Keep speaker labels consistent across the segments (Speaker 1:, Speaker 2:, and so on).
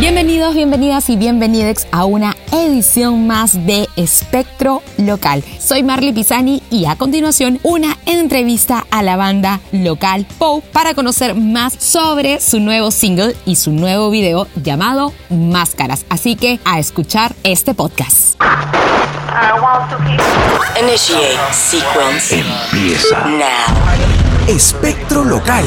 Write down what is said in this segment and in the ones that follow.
Speaker 1: Bienvenidos, bienvenidas y bienvenidos a una edición más de Espectro Local. Soy Marley Pisani y a continuación una entrevista a la banda local Poe para conocer más sobre su nuevo single y su nuevo video llamado Máscaras. Así que a escuchar este podcast.
Speaker 2: Initiate sequence.
Speaker 3: Empieza
Speaker 2: Now.
Speaker 3: Espectro Local.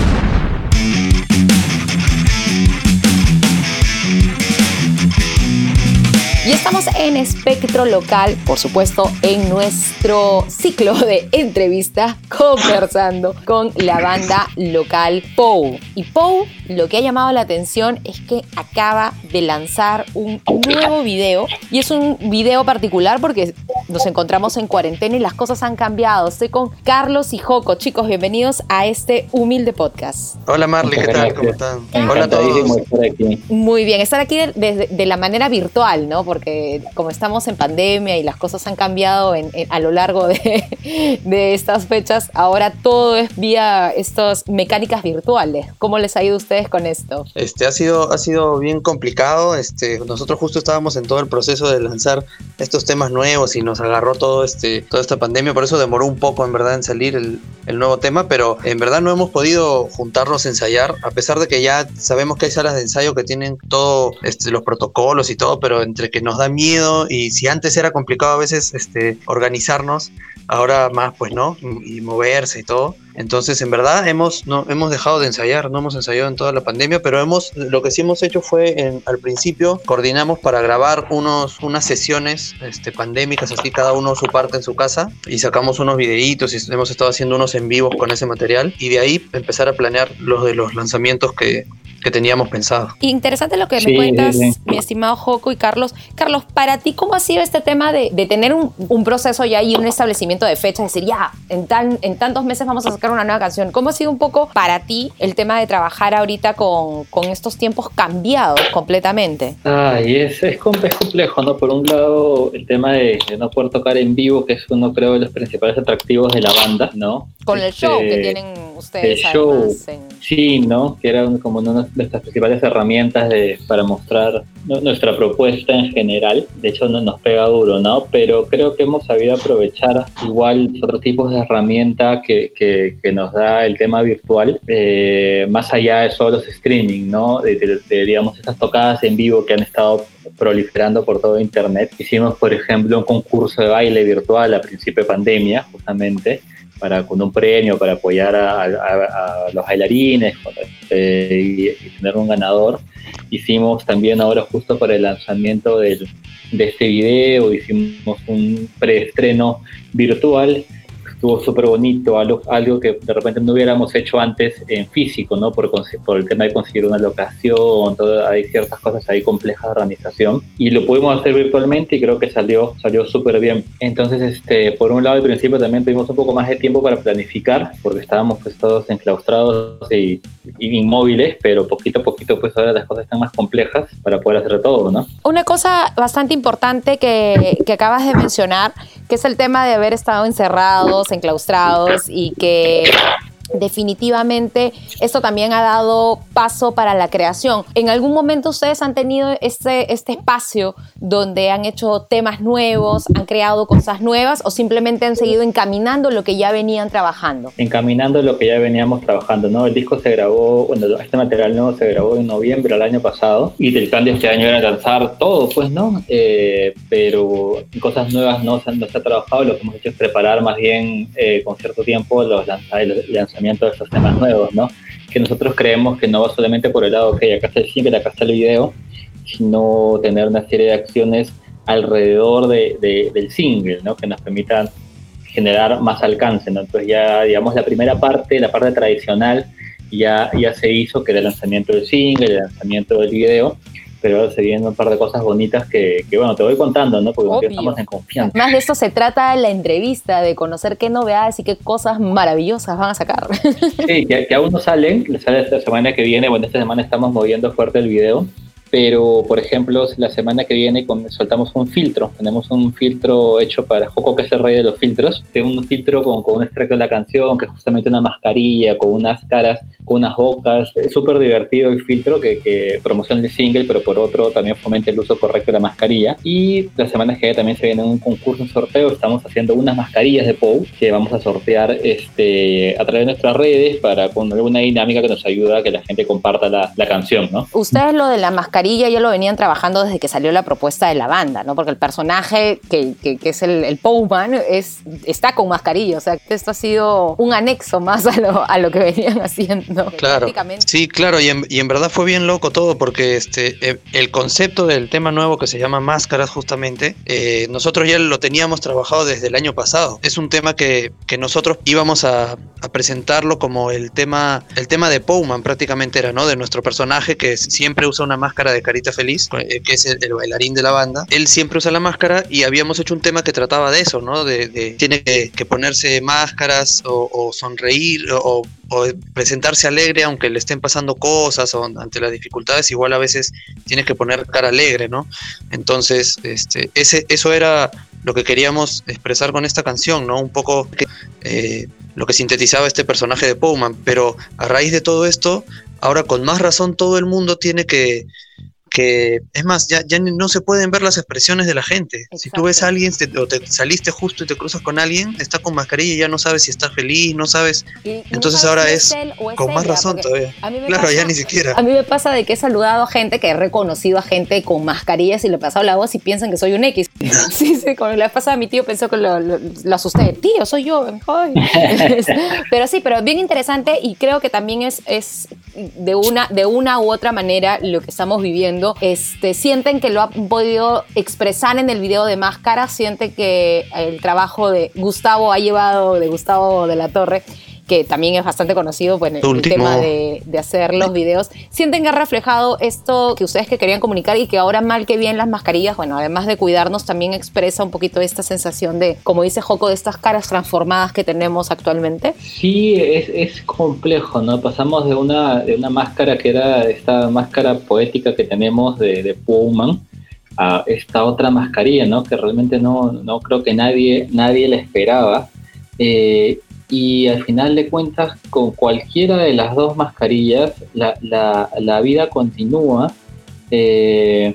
Speaker 1: estamos en Espectro Local, por supuesto, en nuestro ciclo de entrevistas conversando con la banda local Pou. Y Pou, lo que ha llamado la atención es que acaba de lanzar un nuevo video. Y es un video particular porque nos encontramos en cuarentena y las cosas han cambiado. Estoy con Carlos y Joco. Chicos, bienvenidos a este humilde podcast.
Speaker 4: Hola Marley, ¿qué tal? ¿Cómo están? Hola a todos.
Speaker 1: Muy bien, estar aquí de, de- de la manera virtual, ¿no? Porque como estamos en pandemia y las cosas han cambiado en- en- a lo largo de, de estas fechas, ahora todo es vía estas mecánicas virtuales. ¿Cómo les ha ido a ustedes con esto?
Speaker 4: Este ha sido ha sido bien complicado. Este nosotros justo estábamos en todo el proceso de lanzar estos temas nuevos y nos agarró todo este toda esta pandemia, por eso demoró un poco en verdad en salir el, el nuevo tema, pero en verdad no hemos podido juntarnos a ensayar a pesar de que ya sabemos que hay salas de ensayo que tienen todo este, los protocolos y todo, pero entre que nos da miedo y si antes era complicado a veces este organizarnos, ahora más pues no y moverse y todo. Entonces, en verdad, hemos, no, hemos dejado de ensayar, no hemos ensayado en toda la pandemia, pero hemos, lo que sí hemos hecho fue, en- al principio, coordinamos para grabar unos, unas sesiones este, pandémicas, así cada uno su parte en su casa, y sacamos unos videitos y hemos estado haciendo unos en vivos con ese material, y de ahí empezar a planear los de los lanzamientos que, que teníamos pensado.
Speaker 1: Interesante lo que
Speaker 5: Sí,
Speaker 1: me cuentas,
Speaker 5: sí, sí.
Speaker 1: Mi estimado Joco y Carlos. Carlos, para ti, ¿cómo ha sido este tema de, de tener un, un proceso ya y un establecimiento de fecha? Es decir, ya, en, tan, en tantos meses vamos a sacar una nueva canción. ¿Cómo ha sido un poco para ti el tema de trabajar ahorita con, con estos tiempos cambiados completamente?
Speaker 5: Ay, es, es, es complejo, ¿no? Por un lado, el tema de, de no poder tocar en vivo, que es uno, creo, de los principales atractivos de la banda, ¿no?
Speaker 1: Con el show que
Speaker 5: Este,
Speaker 1: tienen ustedes
Speaker 5: el show.
Speaker 1: en-
Speaker 5: Sí, ¿no? Que era como una de nuestras principales herramientas de, para mostrar nuestra propuesta en general. De hecho, no nos pega duro, ¿no? Pero creo que hemos sabido aprovechar igual otros tipos de herramienta que, que, nos da el tema virtual, eh, más allá de solo los streaming, ¿no? De, digamos, estas tocadas en vivo que han estado proliferando por todo Internet. Hicimos, por ejemplo, un concurso de baile virtual a principio de pandemia, justamente para con un premio para apoyar a, los bailarines este, y, y tener un ganador. Hicimos también ahora justo para el lanzamiento del- de este video, hicimos un preestreno virtual, estuvo súper bonito, algo, algo que de repente no hubiéramos hecho antes en físico, ¿no? Por, por el tema de conseguir una locación, todo, hay ciertas cosas ahí complejas de organización y lo pudimos hacer virtualmente y creo que salió, salió súper bien. Entonces, este, por un lado, al principio también tuvimos un poco más de tiempo para planificar porque estábamos pues todos enclaustrados y, y inmóviles, pero poquito a poquito pues ahora las cosas están más complejas para poder hacer todo, ¿no?
Speaker 1: Una cosa bastante importante que, que acabas de mencionar, que es el tema de haber estado encerrados, enclaustrados y que definitivamente esto también ha dado paso para la creación. ¿En algún momento ustedes han tenido este, este espacio donde han hecho temas nuevos, han creado cosas nuevas o simplemente han seguido encaminando lo que ya venían trabajando?
Speaker 5: encaminando lo que ya veníamos trabajando, ¿no? El disco se grabó, bueno, este material nuevo se grabó en noviembre del año pasado y el plan de este año era lanzar todo, pues, ¿no? Eh, pero cosas nuevas no se, han, no se ha trabajado, lo que hemos hecho es preparar más bien eh, con cierto tiempo los lanza- el lanzamiento de estos temas nuevos, ¿no? Que nosotros creemos que no va solamente por el lado, ok, acá está el single, acá está el video, sino tener una serie de acciones alrededor de, de- del single, ¿no? Que nos permitan generar más alcance, ¿no? Entonces ya, digamos, la primera parte, la parte tradicional, ya, ya se hizo, que era el lanzamiento del single, el lanzamiento del video, pero se vienen un par de cosas bonitas que, que bueno, te voy contando, ¿no? Porque
Speaker 1: Obvio.
Speaker 5: estamos en confianza.
Speaker 1: Más de esto se trata la entrevista, de conocer qué novedades y qué cosas maravillosas van a sacar.
Speaker 5: Sí, que, que aún no salen, sale esta semana que viene, bueno, esta semana estamos moviendo fuerte el video, pero por ejemplo, la semana que viene soltamos un filtro, tenemos un filtro hecho para Joco, que es el rey de los filtros, de un filtro con, con un extracto de la canción, que es justamente una mascarilla, con unas caras, con unas bocas, es súper divertido el filtro que, que promociona el single, pero por otro también fomenta el uso correcto de la mascarilla. Y la semana que viene también se viene un concurso, un sorteo, estamos haciendo unas mascarillas de POU que vamos a sortear este, a través de nuestras redes para con alguna dinámica que nos ayuda a que la gente comparta la, la canción, ¿no?
Speaker 1: Ustedes lo de la mascarilla ya lo venían trabajando desde que salió la propuesta de la banda, ¿no? Porque el personaje que, que- que es el, el Powman es, está con mascarilla, o sea, esto ha sido un anexo más a lo, a lo que venían haciendo.
Speaker 4: Claro. Sí, claro, y en, y en verdad fue bien loco todo porque este eh, el concepto del tema nuevo que se llama Máscaras justamente, eh, nosotros ya lo teníamos trabajado desde el año pasado. Es un tema que, que nosotros íbamos a, a presentarlo como el tema, el tema de Powman prácticamente era, ¿no? De nuestro personaje que siempre usa una máscara de carita feliz, eh, que es el, el bailarín de la banda. Él siempre usa la máscara y habíamos hecho un tema que trataba de eso, ¿no? De, de- tiene que, que ponerse máscaras o, o sonreír o, o presentarse alegre aunque le estén pasando cosas o ante las dificultades, igual a veces tienes que poner cara alegre, ¿no? Entonces, este, ese, eso era lo que queríamos expresar con esta canción, ¿no? Un poco eh, lo que sintetizaba este personaje de Powman, pero a raíz de todo esto, ahora con más razón todo el mundo tiene que, que es más, ya, ya no se pueden ver las expresiones de la gente. Si tú ves a alguien te- o te saliste justo y te cruzas con alguien, está con mascarilla y ya no sabes si está feliz, no sabes.
Speaker 1: Y no
Speaker 4: Entonces
Speaker 1: sabes
Speaker 4: ahora
Speaker 1: si
Speaker 4: es
Speaker 1: él o es
Speaker 4: con más razón todavía. Claro,
Speaker 1: pasa-
Speaker 4: ya ni siquiera.
Speaker 1: A mí me pasa de que he saludado a gente, que he reconocido a gente con mascarillas y le he pasado la voz y piensan que soy un X. Sí, sí, cuando le pasado a mi tío pensó que lo, asusté. Tío, soy yo. Pero sí, pero bien interesante y creo que también es, es de, una, de una u otra manera lo que estamos viviendo. Este, sienten que lo han podido expresar en el video de Máscara, sienten que el trabajo de Gustavo ha llevado, de Gustavo de la Torre, que también es bastante conocido pues, en el,
Speaker 4: Su
Speaker 1: el
Speaker 4: último-
Speaker 1: tema de, de hacer los videos, sienten que ha reflejado esto que ustedes que querían comunicar y que ahora mal que bien las mascarillas, bueno, además de cuidarnos, también expresa un poquito esta sensación de, como dice Joco, de estas caras transformadas que tenemos actualmente.
Speaker 5: Sí, es, es complejo, ¿no? Pasamos de una, de una máscara que era esta máscara poética que tenemos de, de Pullman a esta otra mascarilla, ¿no? Que realmente no, no creo que nadie, nadie la esperaba. Eh, y al final de cuentas, con cualquiera de las dos mascarillas, la, la- la vida continúa, eh,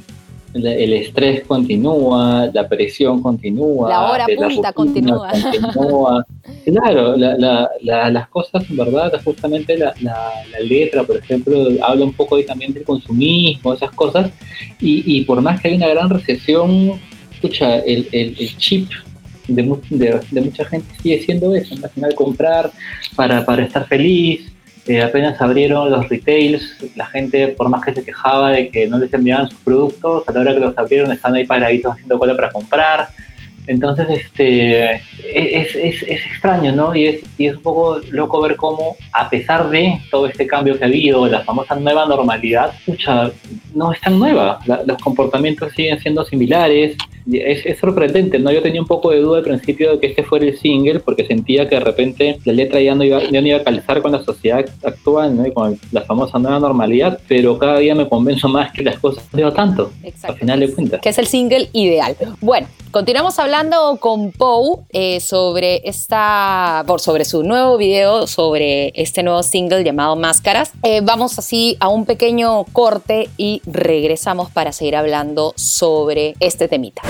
Speaker 5: el estrés continúa, la presión continúa,
Speaker 1: La hora
Speaker 5: de
Speaker 1: punta continúa.
Speaker 5: continúa. Claro, la- la- la- las cosas en verdad, justamente la, letra, por ejemplo, habla un poco de- también del consumismo, esas cosas, y, y por más que hay una gran recesión, escucha, el, el- el chip de, de- mucha gente sigue siendo eso, al final comprar para, para estar feliz. Eh, apenas abrieron los retails, la gente, por más que se quejaba de que no les enviaban sus productos, a la hora que los abrieron están ahí paraditos haciendo cola para comprar. Entonces, este, es, es, es extraño, ¿no? Y es, y es un poco loco ver cómo, a pesar de todo este cambio que ha habido, la famosa nueva normalidad, pucha, no es tan nueva. Los comportamientos siguen siendo similares. Es, es sorprendente, ¿no? Yo tenía un poco de duda al principio de que este fuera el single, porque sentía que de repente la letra ya no iba, ya no iba a calzar con la sociedad actual, ¿no? Y con la famosa nueva normalidad, pero cada día me convenzo más que las cosas no tanto, al final de cuentas.
Speaker 1: que es el single ideal. Bueno, continuamos hablando con Pou eh, sobre esta, por sobre su nuevo video, sobre este nuevo single llamado Máscaras. Eh, vamos así a un pequeño corte y regresamos para seguir hablando sobre este temita.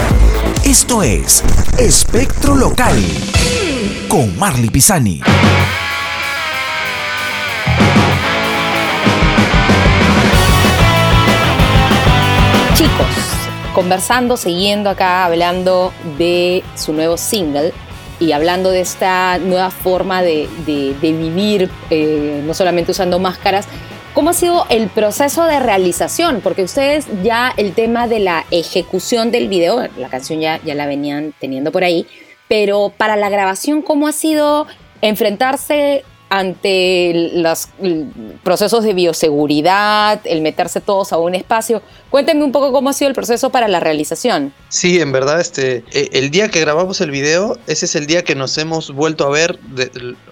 Speaker 3: Esto es Espectro Local con Marley Pisani.
Speaker 1: Chicos, conversando, siguiendo acá, hablando de su nuevo single y hablando de esta nueva forma de, vivir, eh, no solamente usando máscaras, ¿cómo ha sido el proceso de realización? Porque ustedes ya el tema de la ejecución del video, la canción ya, ya la venían teniendo por ahí, pero para la grabación, ¿cómo ha sido enfrentarse ante los procesos de bioseguridad, el meterse todos a un espacio. Cuéntenme un poco cómo ha sido el proceso para la realización.
Speaker 4: Sí, en verdad, este, e, el día que grabamos el video, ese es el día que nos hemos vuelto a ver,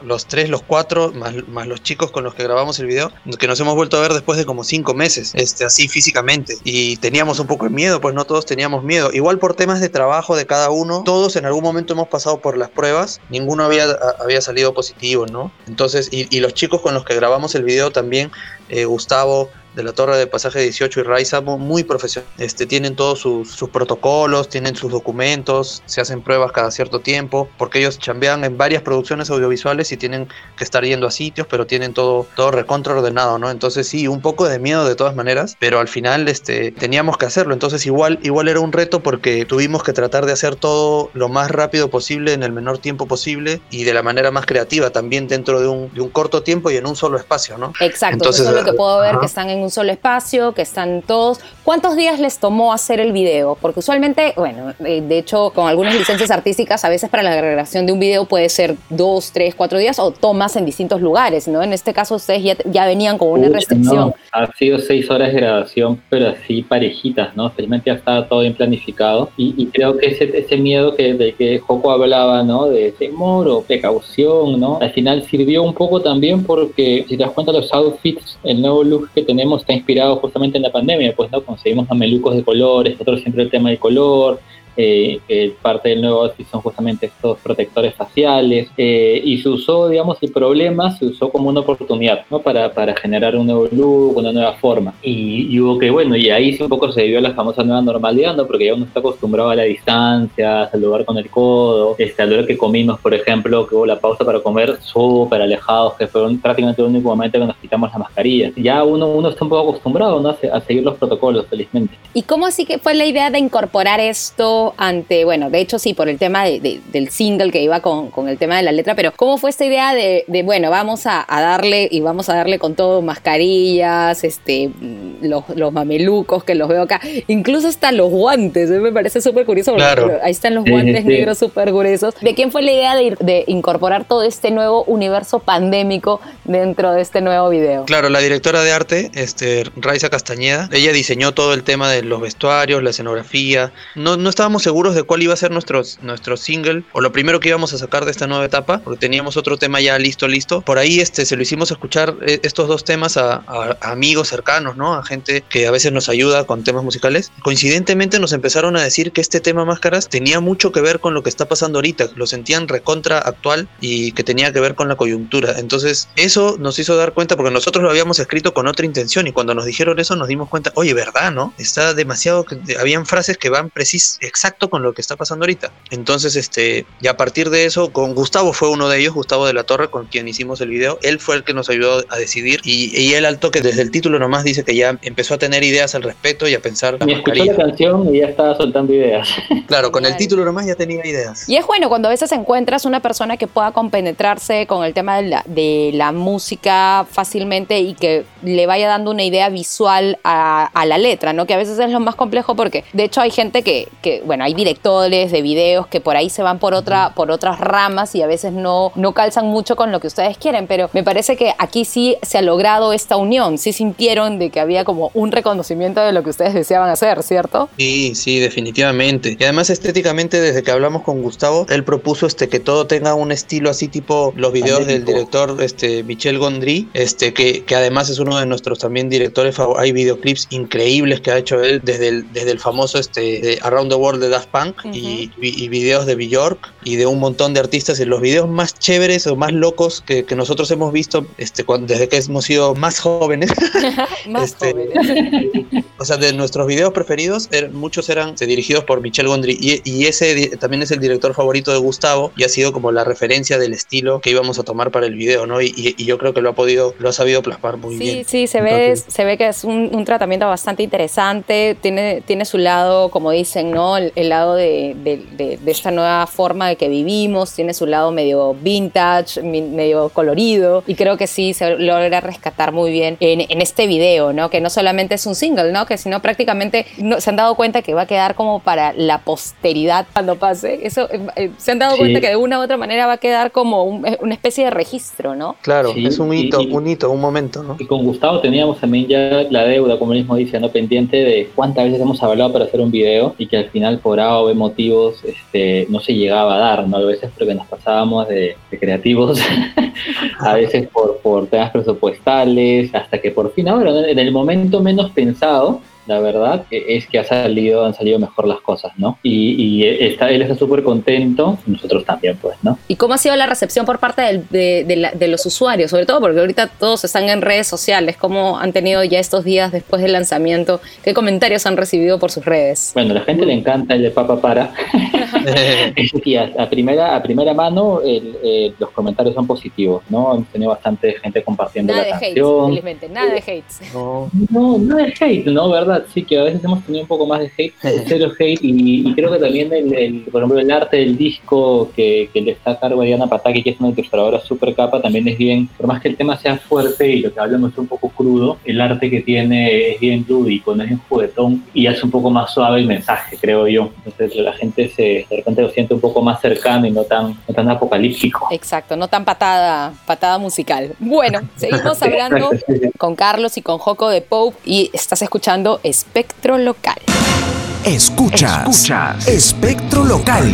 Speaker 4: los tres, los cuatro, más, más, los chicos con los que grabamos el video, que nos hemos vuelto a ver después de como cinco meses, este, así físicamente. Y teníamos un poco de miedo, pues no todos teníamos miedo. Igual por temas de trabajo de cada uno, todos en algún momento hemos pasado por las pruebas, ninguno había, había salido positivo, ¿no? Entonces, y, y los chicos con los que grabamos el video también, eh, Gustavo, de la Torre de Pasaje 18 y Raiza muy profesionales. Este, tienen todos sus, sus, protocolos, tienen sus documentos, se hacen pruebas cada cierto tiempo, porque ellos chambean en varias producciones audiovisuales y tienen que estar yendo a sitios, pero tienen todo, todo recontra ordenado, ¿no? Entonces sí, un poco de miedo de todas maneras, pero al final este, teníamos que hacerlo. Entonces igual, igual era un reto porque tuvimos que tratar de hacer todo lo más rápido posible, en el menor tiempo posible y de la manera más creativa, también dentro de un, de un corto tiempo y en un solo espacio, ¿no?
Speaker 1: Exacto, Entonces, eso es lo que puedo ver, que están en un solo espacio, que están todos. ¿Cuántos días les tomó hacer el video? Porque usualmente, bueno, eh, de hecho, con algunas licencias artísticas, a veces para la grabación de un video puede ser dos, tres, cuatro días o tomas en distintos lugares, ¿no? En este caso, ustedes ya, ya venían con una Uy, restricción.
Speaker 5: No, ha sido seis horas de grabación, pero así parejitas, ¿no? Felizmente ya estaba todo bien planificado y, y creo que ese, ese miedo que, de que Joco hablaba, ¿no? De temor o precaución, ¿no? Al final sirvió un poco también porque, si te das cuenta, los outfits, el nuevo look que tenemos está inspirado justamente en la pandemia, pues, ¿no? Conseguimos mamelucos de colores, nosotros siempre el tema del color, eh, que parte del nuevo outfit son justamente estos protectores faciales, eh, y se usó, digamos, el problema se usó como una oportunidad, ¿no? Para, para generar un nuevo look, una nueva forma. Y, y, hubo que, bueno, y ahí sí un poco se vivió la famosa nueva normalidad, ¿no? Porque ya uno está acostumbrado a la distancia, a saludar con el codo, este, a lo que comimos, por ejemplo, que hubo la pausa para comer súper alejados, que fue un, prácticamente el único momento que nos quitamos las mascarillas. Ya uno, uno está un poco acostumbrado, ¿no? A, a seguir los protocolos, felizmente.
Speaker 1: ¿Y cómo así que fue la idea de incorporar esto ante, bueno, de hecho sí, por el tema de, de, del single que iba con, con, el tema de la letra, pero ¿cómo fue esta idea de, de bueno, vamos a, a, darle y vamos a darle con todo mascarillas, este, los, los mamelucos que los veo acá, incluso hasta los guantes, me parece súper curioso, porque claro. ahí están los guantes sí, sí. negros súper gruesos. ¿De quién fue la idea de, de incorporar todo este nuevo universo pandémico dentro de este nuevo video?
Speaker 4: Claro, la directora de arte, este, Raiza Castañeda, ella diseñó todo el tema de los vestuarios, la escenografía. No, no estábamos seguros de cuál iba a ser nuestro, nuestro single o lo primero que íbamos a sacar de esta nueva etapa, porque teníamos otro tema ya listo, listo. Por ahí este, se lo hicimos escuchar eh, estos dos temas a, a, a, amigos cercanos, ¿no? A gente que a veces nos ayuda con temas musicales. Coincidentemente nos empezaron a decir que este tema Máscaras tenía mucho que ver con lo que está pasando ahorita, lo sentían recontra actual y que tenía que ver con la coyuntura. Entonces eso nos hizo dar cuenta, porque nosotros lo habíamos escrito con otra intención y cuando nos dijeron eso nos dimos cuenta, oye, ¿verdad, no? Está demasiado, habían frases que van precis, exacto con lo que está pasando ahorita. Entonces, este, y a partir de eso, con Gustavo fue uno de ellos, Gustavo de la Torre, con quien hicimos el video, él fue el que nos ayudó a decidir y, y él al toque desde el título nomás dice que ya empezó a tener ideas al respecto y a pensar.
Speaker 5: Y escuchó la canción y ya estaba soltando ideas.
Speaker 4: Claro, con el título nomás ya tenía ideas.
Speaker 1: Y es bueno cuando a veces encuentras una persona que pueda compenetrarse con el tema de la, de la música fácilmente y que le vaya dando una idea visual a, a, la letra, ¿no? Que a veces es lo más complejo porque, de hecho, hay gente que, que, bueno, hay directores de videos que por ahí se van por, otra, por otras ramas y a veces no, no calzan mucho con lo que ustedes quieren, pero me parece que aquí sí se ha logrado esta unión, sí sintieron de que había como un reconocimiento de lo que ustedes deseaban hacer, ¿cierto?
Speaker 4: Sí, sí, definitivamente. Y además estéticamente, desde que hablamos con Gustavo, él propuso este, que todo tenga un estilo así tipo los videos del director este, Michel Gondry, este, que, que además es uno de nuestros también directores, hay videoclips increíbles que ha hecho él desde el, desde el famoso este, Around the World de Daft Punk uh -huh. y, y, videos de Bjork y de un montón de artistas y los videos más chéveres o más locos que, que nosotros hemos visto este, cuando, desde que hemos sido más jóvenes.
Speaker 1: más este, jóvenes.
Speaker 4: o sea, de nuestros videos preferidos, er, muchos eran dirigidos por Michel Gondry y, y ese también es el director favorito de Gustavo y ha sido como la referencia del estilo que íbamos a tomar para el video, ¿no? Y, y, y yo creo que lo ha podido, lo ha sabido plasmar muy
Speaker 1: sí,
Speaker 4: bien.
Speaker 1: Sí, sí, se ve, se ve que es un, un, tratamiento bastante interesante, tiene, tiene su lado, como dicen, ¿no? El, el lado de, de- de- de esta nueva forma de que vivimos, tiene su lado medio vintage, mi- medio colorido, y creo que sí se logra rescatar muy bien en, en este video, ¿no? Que no solamente es un single, ¿no? Que sino prácticamente no, se han dado cuenta que va a quedar como para la posteridad cuando pase. Eso, eh, eh, se han dado
Speaker 5: Sí.
Speaker 1: cuenta que de una u otra manera va a quedar como un- eh, una especie de registro, ¿no?
Speaker 4: Claro,
Speaker 5: Sí,
Speaker 4: es un hito,
Speaker 5: y-
Speaker 4: un hito, un momento, ¿no?
Speaker 5: Y con Gustavo teníamos también ya la deuda, como él mismo dice, ¿no? pendiente de cuántas veces hemos hablado para hacer un video y que al final por A o motivos este, no se llegaba a dar, ¿no? A veces porque nos pasábamos de, creativos, a veces por, por temas presupuestales, hasta que por fin ahora, en el momento menos pensado, la verdad e- es que ha salido, han salido mejor las cosas, ¿no? Y, y está, él está súper contento, nosotros también, pues, ¿no?
Speaker 1: ¿Y cómo ha sido la recepción por parte del- de, de la- de los usuarios? Sobre todo porque ahorita todos están en redes sociales. ¿Cómo han tenido ya estos días después del lanzamiento? ¿Qué comentarios han recibido por sus redes?
Speaker 5: Bueno, a la gente le encanta el de Papa Para. Y a, a primera, a primera mano el- eh, los comentarios son positivos, ¿no? Hemos tenido bastante gente compartiendo
Speaker 1: Nada de
Speaker 5: la
Speaker 1: hates,
Speaker 5: canción.
Speaker 1: felizmente. Nada de hates.
Speaker 4: No,
Speaker 5: No, no es hate, ¿no? ¿Verdad? Sí, que a veces hemos tenido un poco más de hate, cero hate, y, y creo que también, el, el- por ejemplo, el arte del disco que, que le está a cargo a Diana Pataki, que es una ilustradora súper capa, también es bien, por más que el tema sea fuerte y lo que hablamos es un poco crudo, el arte que tiene es bien lúdico, no es bien juguetón, y hace un poco más suave el mensaje, creo yo. Entonces la gente se, de repente lo siente un poco más cercano y no tan, no tan apocalíptico.
Speaker 1: Exacto, no tan patada, patada musical. Bueno, seguimos hablando
Speaker 5: Exacto, sí, sí.
Speaker 1: con Carlos y con Joco de Pope y estás escuchando Espectro Local.
Speaker 3: Escuchas, Escuchas. Espectro Local.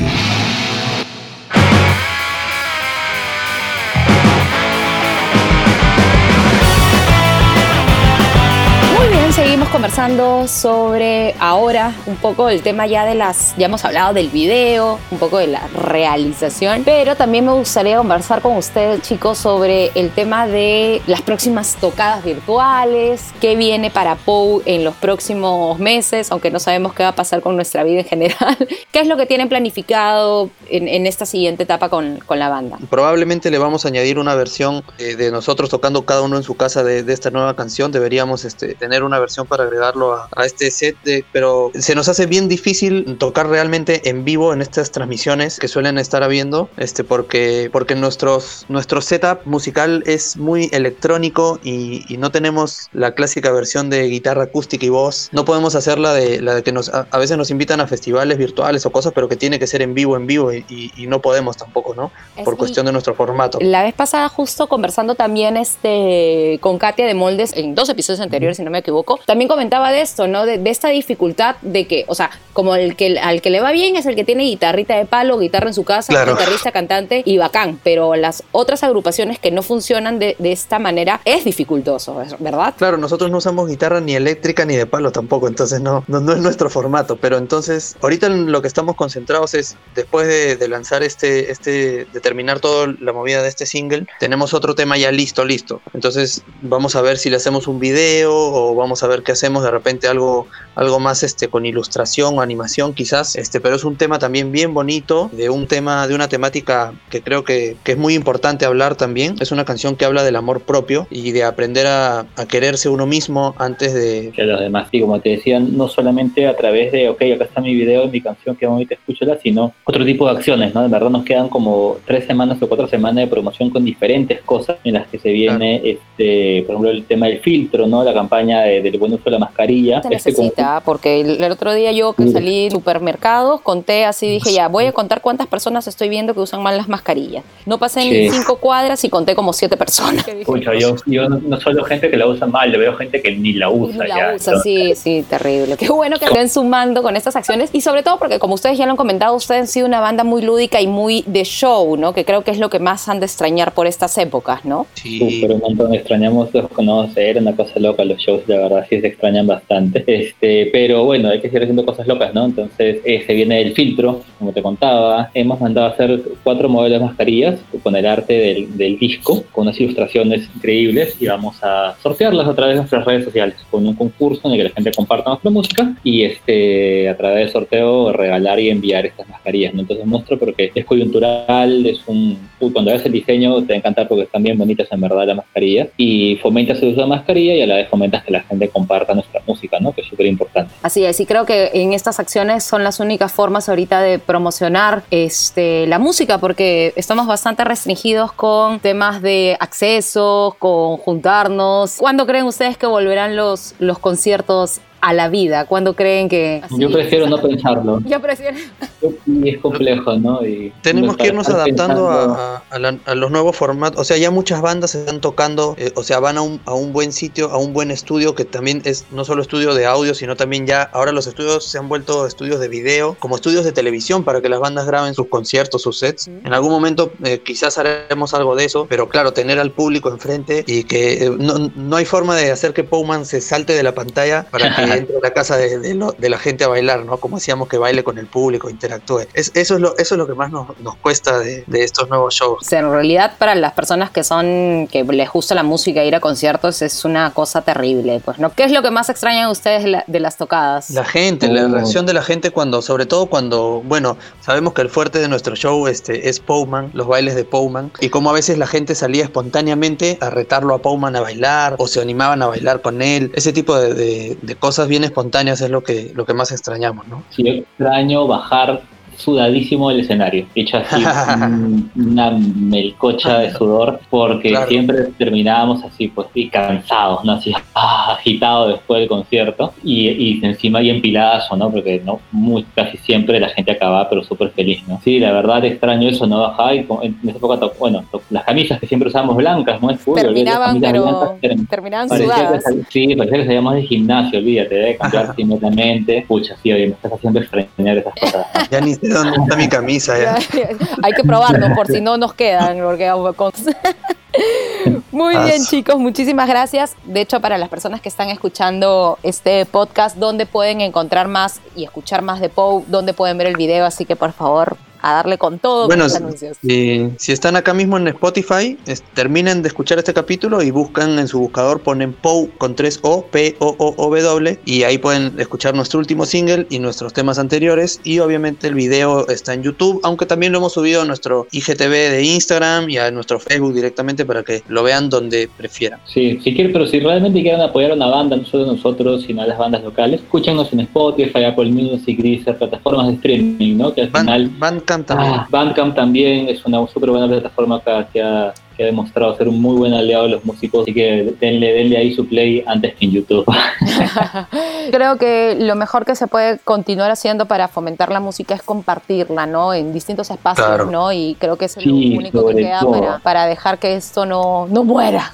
Speaker 1: Conversando sobre ahora un poco el tema ya de las, ya hemos hablado del video, un poco de la realización, pero también me gustaría conversar con ustedes chicos sobre el tema de las próximas tocadas virtuales, qué viene para Pou en los próximos meses, aunque no sabemos qué va a pasar con nuestra vida en general, qué es lo que tienen planificado en, en esta siguiente etapa con, con la banda.
Speaker 4: Probablemente le vamos a añadir una versión eh, de nosotros tocando cada uno en su casa de, de esta nueva canción. Deberíamos este, tener una versión para agregarlo a, a este set, de- pero se nos hace bien difícil tocar realmente en vivo en estas transmisiones que suelen estar habiendo, este, porque, porque nuestros, nuestro setup musical es muy electrónico y, y no tenemos la clásica versión de guitarra acústica y voz. No podemos hacer la de, la de que nos, a, a veces nos invitan a festivales virtuales o cosas, pero que tiene que ser en vivo, en vivo y, y- y no podemos tampoco, ¿no? por
Speaker 1: Es-
Speaker 4: cuestión de nuestro formato.
Speaker 1: La vez pasada, justo conversando también este, con Katia de Moldes, en dos episodios anteriores, si no me equivoco, también comentaba de esto, ¿no? De, de esta dificultad de que, o sea, como el que al que le va bien es el que tiene guitarrita de palo, guitarra en su casa,
Speaker 4: Claro.
Speaker 1: guitarrista, cantante y bacán, pero las otras agrupaciones que no funcionan de, de esta manera es dificultoso, ¿verdad?
Speaker 4: Claro, nosotros no usamos guitarra ni eléctrica ni de palo tampoco, entonces no, no, no es nuestro formato. Pero entonces, ahorita en lo que estamos concentrados es, después de, de lanzar este, este, de terminar toda la movida de este single, tenemos otro tema ya listo, listo. Entonces vamos a ver si le hacemos un video o vamos a ver qué hacemos, de repente algo, algo más este, con ilustración o animación quizás. Este, pero es un tema también bien bonito, de un tema, de una temática que creo que, que es muy importante hablar también. Es una canción que habla del amor propio y de aprender a, a quererse uno mismo antes de...
Speaker 5: que los demás. Y como te decían, no solamente a través de, ok, acá está mi video, mi canción, que bonita, escúchala, sino otro tipo de acciones, ¿no? De verdad nos quedan como tres semanas o cuatro semanas de promoción con diferentes cosas en las que se viene, este, por ejemplo, el tema del filtro, ¿no? La campaña de- del buen uso la mascarilla.
Speaker 1: Se
Speaker 5: Este
Speaker 1: necesita, porque el, el otro día yo que
Speaker 5: Sí.
Speaker 1: salí del supermercado, conté así, dije ya, voy a contar cuántas personas estoy viendo que usan mal las mascarillas. No pasé ni
Speaker 5: Sí.
Speaker 1: cinco cuadras y conté como siete personas.
Speaker 5: Pucha, yo, yo no, no solo gente que la usa mal, le veo gente que ni la usa
Speaker 1: Ni la
Speaker 5: ya.
Speaker 1: usa, sí, sí, terrible. Qué bueno que estén sumando con estas acciones y sobre todo porque como ustedes ya lo han comentado, ustedes han sido una banda muy lúdica y muy de show, ¿no? Que creo que es lo que más han de extrañar por estas épocas, ¿no?
Speaker 5: Uh, pero un montón extrañamos los conocer, una cosa loca los shows, la verdad sí se extrañan bastante. Este, pero bueno, hay que seguir haciendo cosas locas, ¿no? Entonces, eh, se viene el filtro, como te contaba. Hemos mandado a hacer cuatro modelos de mascarillas con el arte del, del disco, con unas ilustraciones increíbles y vamos a sortearlas a través de nuestras redes sociales, con un concurso en el que la gente comparta nuestra música y este, a través del sorteo regalar y enviar estas mascarillas, ¿no? Entonces muestro porque es coyuntural, es un... uy, cuando ves el diseño te va a encantar porque están bien bonitas en verdad las mascarillas y fomentas el uso de mascarilla y a la vez fomentas que la gente comparta nuestra música, ¿no? Que es súper importante.
Speaker 1: Así es, y creo que en estas acciones son las únicas formas ahorita de promocionar este, la música, porque estamos bastante restringidos con temas de acceso, con juntarnos. ¿Cuándo creen ustedes que volverán los, los conciertos a la vida? ¿Cuándo creen que...? así-
Speaker 5: Yo prefiero no pensarlo.
Speaker 1: Yo prefiero...
Speaker 5: Y es complejo, ¿no? Y
Speaker 4: Tenemos que irnos adaptando
Speaker 5: pensando-
Speaker 4: a, a- la- a los nuevos formatos. O sea, ya muchas bandas están tocando, eh, o sea, van a un, a un buen sitio, a un buen estudio, que también es no solo estudio de audio, sino también ya ahora los estudios se han vuelto estudios de video, como estudios de televisión para que las bandas graben sus conciertos, sus sets. En algún momento eh, quizás haremos algo de eso, pero claro, tener al público enfrente y que eh, no, no hay forma de hacer que Powman se salte de la pantalla para que entre a la casa de, de lo- de la gente a bailar, ¿no? Como hacíamos que baile con el público, interactúe. Es, eso, es lo, eso es lo que más nos, nos cuesta de, de estos nuevos shows.
Speaker 1: O sea, en realidad para las personas que son que les gusta la música ir a conciertos es una cosa terrible, pues no. ¿Qué es lo que más extrañan ustedes de, la- de las tocadas?
Speaker 4: La gente, la
Speaker 5: Oh.
Speaker 4: reacción de la gente cuando, sobre todo cuando, bueno, sabemos que el fuerte de nuestro show este, es Powman, los bailes de Powman, y como a veces la gente salía espontáneamente a retarlo a Powman a bailar, o se animaban a bailar con él, ese tipo de, de- de cosas bien espontáneas es lo que, lo que más extrañamos, ¿no?
Speaker 5: Sí, extraño bajar sudadísimo del escenario, hecho así un- una melcocha de sudor, porque
Speaker 4: Claro.
Speaker 5: siempre terminábamos así, pues, y cansados, ¿no? Así, ah, agitados después del concierto, y, y encima y empiladazo, ¿no? Porque no, muy, casi siempre la gente acababa, pero súper feliz, ¿no? Sí, la verdad extraño eso, ¿no? Bajar y en esa época, to- bueno, to- las camisas que siempre usábamos blancas, ¿no? Es fútbol,
Speaker 1: Terminaban,
Speaker 5: camisas
Speaker 1: pero
Speaker 5: blancas term-
Speaker 1: terminaban
Speaker 5: Parecía que,
Speaker 1: sudadas.
Speaker 5: sal- sí, parecía que salíamos de gimnasio, olvídate, debe cambiarse inmediatamente. Pucha, sí, oye, me estás haciendo extrañar esas cosas. ¿no?
Speaker 4: Ya ni sé dónde está mi camisa, ya.
Speaker 1: Hay que probarnos por si no nos quedan. Porque... Muy
Speaker 4: Ah,
Speaker 1: bien, chicos, muchísimas gracias. De hecho, para las personas que están escuchando este podcast, ¿dónde pueden encontrar más y escuchar más de Poe? ¿Dónde pueden ver el video? Así que, por favor, a darle con todo
Speaker 4: Bueno,
Speaker 1: con los
Speaker 4: si-
Speaker 1: anuncios.
Speaker 4: si, si están acá mismo en Spotify, es- terminen de escuchar este capítulo y buscan en su buscador, ponen POW con 3 O, P O O O W, y ahí pueden escuchar nuestro último single y nuestros temas anteriores. Y obviamente el video está en YouTube, aunque también lo hemos subido a nuestro IGTV de Instagram y a nuestro Facebook directamente para que lo vean donde prefieran.
Speaker 5: Sí, si quieren, pero si realmente quieren apoyar a una banda, no solo nosotros, sino a las bandas locales, escúchenos en Spotify, Apple Music, Deezer, plataformas de streaming, ¿no? Que al final...
Speaker 4: Van, Bandcamp también.
Speaker 5: Ah, Bandcamp también es una súper buena plataforma que, que ha, que ha demostrado ser un muy buen aliado de los músicos, así que denle, denle ahí su play antes que en YouTube.
Speaker 1: Creo que lo mejor que se puede continuar haciendo para fomentar la música es compartirla, ¿no? En distintos espacios,
Speaker 4: Claro.
Speaker 1: ¿no? Y creo que es
Speaker 5: Sí,
Speaker 1: lo único que queda para, para dejar que esto no, no muera.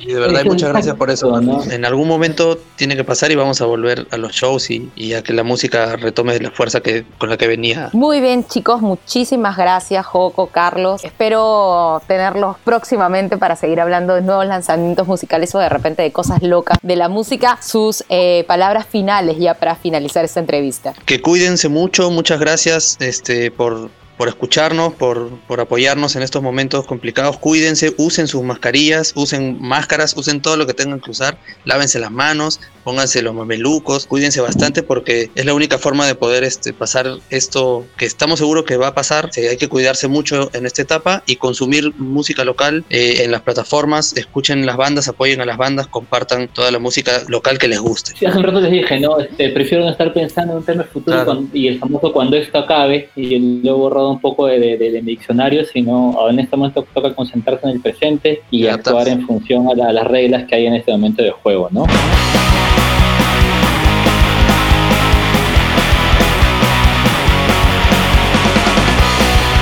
Speaker 4: Y de verdad, muchas gracias por eso.
Speaker 5: ¿no?
Speaker 4: En algún momento tiene que pasar y vamos a volver a los shows y, y a que la música retome la fuerza que, con la que venía.
Speaker 1: Muy bien, chicos, muchísimas gracias, Joco, Carlos. Espero tenerlos próximamente para seguir hablando de nuevos lanzamientos musicales o de repente de cosas locas de la música. Sus eh, palabras finales ya para finalizar esta entrevista.
Speaker 4: Que cuídense mucho, muchas gracias este, por, por escucharnos, por, por apoyarnos en estos momentos complicados. Cuídense, usen sus mascarillas, usen máscaras, usen todo lo que tengan que usar, lávense las manos, pónganse los mamelucos, cuídense bastante porque es la única forma de poder este, pasar esto que estamos seguros que va a pasar. Sí, hay que cuidarse mucho en esta etapa y consumir música local eh, en las plataformas, escuchen las bandas, apoyen a las bandas, compartan toda la música local que les guste.
Speaker 5: Sí, hace un rato les dije, ¿no? Este, prefiero no estar pensando en un tema futuro
Speaker 4: Claro.
Speaker 5: cuando- y el famoso cuando esto acabe, y lo he un poco de, de- de- de mi diccionario, sino en este momento toca concentrarse en el presente y actuar en función a, la- a las reglas que hay en este momento de juego, ¿no?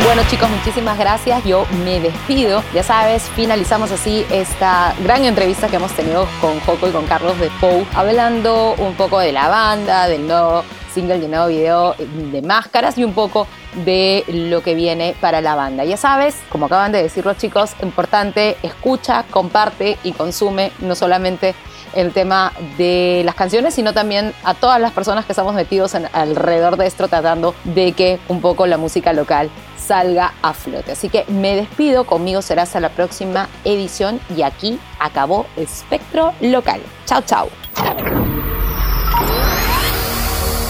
Speaker 1: Bueno chicos, muchísimas gracias. Yo me despido. Ya sabes, finalizamos así esta gran entrevista que hemos tenido con Joco y con Carlos de Pou, hablando un poco de la banda, del nuevo single, del nuevo video de máscaras y un poco de lo que viene para la banda. Ya sabes, como acaban de decir los chicos, importante, escucha, comparte y consume no solamente el tema de las canciones, sino también a todas las personas que estamos metidos en- alrededor de esto tratando de que un poco la música local salga a flote. Así que me despido, conmigo será hasta la próxima edición y aquí acabó Espectro Local. Chao, chao.